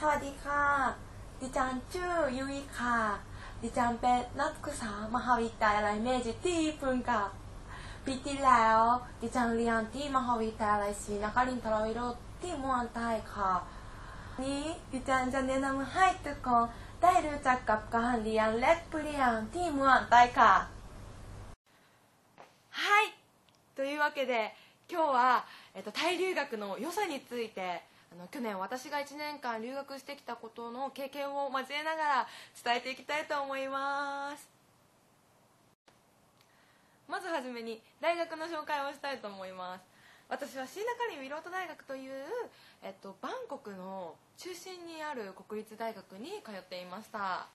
สวัสดีค่ะ ดิฉันชื่อยุ้ยค่ะ ดิฉันเป็นนักศึกษามหาวิทยาลัยเมจิที่ญี่ปุ่นค่ะปีที่แล้วดิฉันเรียนที่มหาวิทยาลัยศรีนครินทรวิโรธที่เมืองไทยค่ะวันนี้ดิฉันจะแนะนำให้ทุกคนได้รู้จักกับการเรียนเล็กเรียนที่เมืองไทยค่ะはいというわけで今日は、えっと、タイ留学の良さについて あの去年私が1年間留学してきたことの経験を交えながら伝えていきたいと思います。まずはじめに大学の紹介をしたいと思います。私はシーナカリンウィロート大学という、えっと、バンコクの中心にある国立大学に通っていました。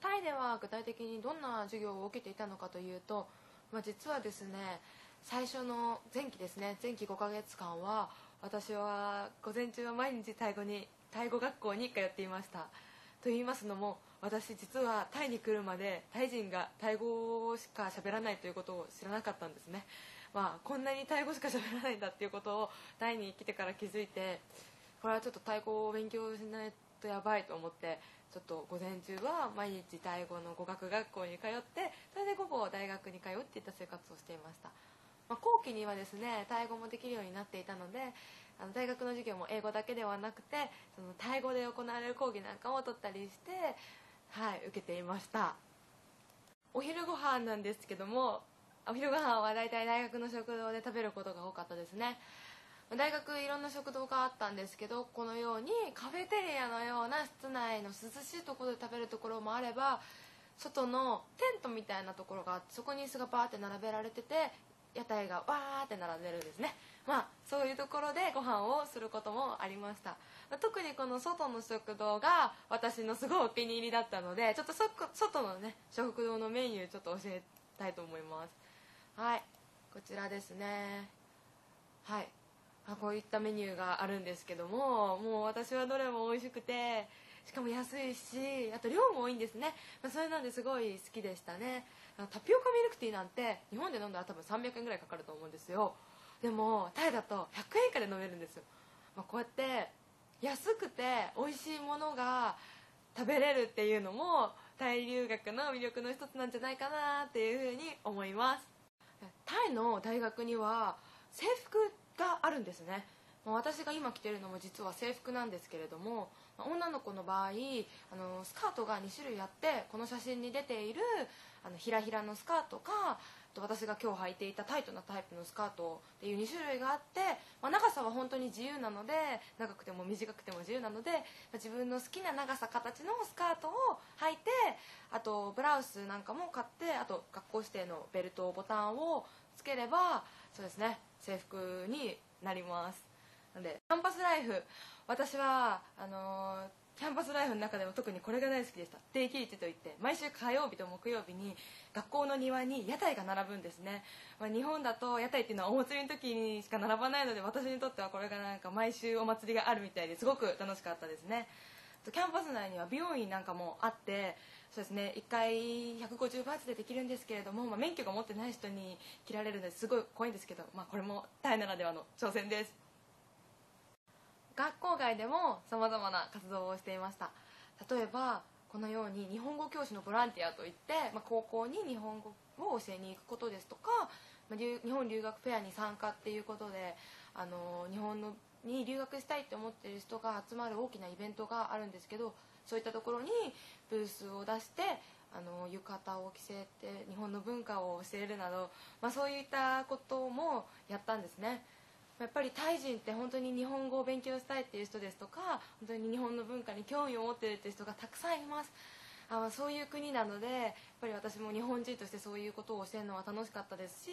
タイでは具体的にどんな授業を受けていたのかというと、まあ、実はですね最初の前期ですね前期5ヶ月間は私は午前中は毎日タイ語にタイ語学校に通っていました。と言いますのも私実はタイに来るまでタイ人がタイ語しか喋らないということを知らなかったんですね。まあこんなにタイ語しか喋らないんだっていうことをタイに来てから気づいてこれはちょっとタイ語を勉強しないとやばいと思ってちょっと午前中は毎日タイ語の語学学校に通ってそれで午後大学に通っていった生活をしていました。まあ、後期にはですねタイ語もできるようになっていたのであの大学の授業も英語だけではなくてそのタイ語で行われる講義なんかも取ったりして、はい、受けていました。お昼ご飯なんですけどもお昼ご飯は大体大学の食堂で食べることが多かったですね。大学いろんな食堂があったんですけどこのようにカフェテリアのような室内の涼しいところで食べるところもあれば外のテントみたいなところがあってそこに椅子がバーって並べられてて屋台がわーって並んでるんですね。まあそういうところでご飯をすることもありました。特にこの外の食堂が私のすごいお気に入りだったのでちょっと外のね食堂のメニューちょっと教えたいと思います。はい。こちらですね。はい。あこういったメニューがあるんですけどももう私はどれも美味しくてしかも安いしあと量も多いんですね、まあ、それなんですごい好きでしたね。タピオカミルクティーなんて日本で飲んだら多分300円ぐらいかかると思うんですよ。でもタイだと100円以下で飲めるんですよ、まあ、こうやって安くて美味しいものが食べれるっていうのもタイ留学の魅力の一つなんじゃないかなっていうふうに思います。タイの大学には制服があるんですね。私が今着てるのも実は制服なんですけれども女の子の場合あのスカートが2種類あってこの写真に出ているあのひらひらのスカートか私が今日履いていたタイトなタイプのスカートっていう2種類があって、まあ、長さは本当に自由なので長くても短くても自由なので、まあ、自分の好きな長さ形のスカートを履いてあとブラウスなんかも買ってあと学校指定のベルトボタンをつければそうですね制服になります。のでキャンパスライフ私はあのーキャンパスライフの中でも特にこれが大好きでした。定期市といって毎週火曜日と木曜日に学校の庭に屋台が並ぶんですね、まあ、日本だと屋台っていうのはお祭りの時にしか並ばないので私にとってはこれがなんか毎週お祭りがあるみたいですごく楽しかったですね。キャンパス内には美容院なんかもあってそうですね1回150バーツでできるんですけれども、まあ、免許が持ってない人に切られるのですごい怖いんですけど、まあ、これもタイならではの挑戦です。学校外でもさまざまな活動をしていました例えばこのように日本語教師のボランティアといって、まあ、高校に日本語を教えに行くことですとか、まあ、日本留学フェアに参加っていうことであの日本のに留学したいって思ってる人が集まる大きなイベントがあるんですけどそういったところにブースを出してあの浴衣を着せて日本の文化を教えるなど、まあ、そういったこともやったんですね。やっぱりタイ人って本当に日本語を勉強したいっていう人ですとか本当に日本の文化に興味を持ってるっていう人がたくさんいます。あそういう国なのでやっぱり私も日本人としてそういうことを教えるのは楽しかったですし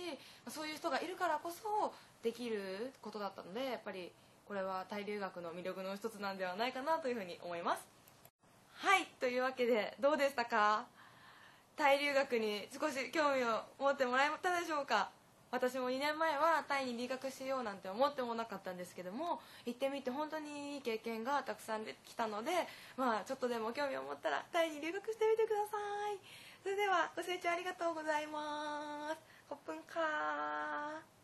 そういう人がいるからこそできることだったのでやっぱりこれはタイ留学の魅力の一つなんではないかなというふうに思います。はいというわけでどうでしたか？タイ留学に少し興味を持ってもらえたでしょうか？私も2年前はタイに留学しようなんて思ってもなかったんですけども行ってみて本当にいい経験がたくさんできたのでまあちょっとでも興味を持ったらタイに留学してみてください。それではご清聴ありがとうございます。コップンカー。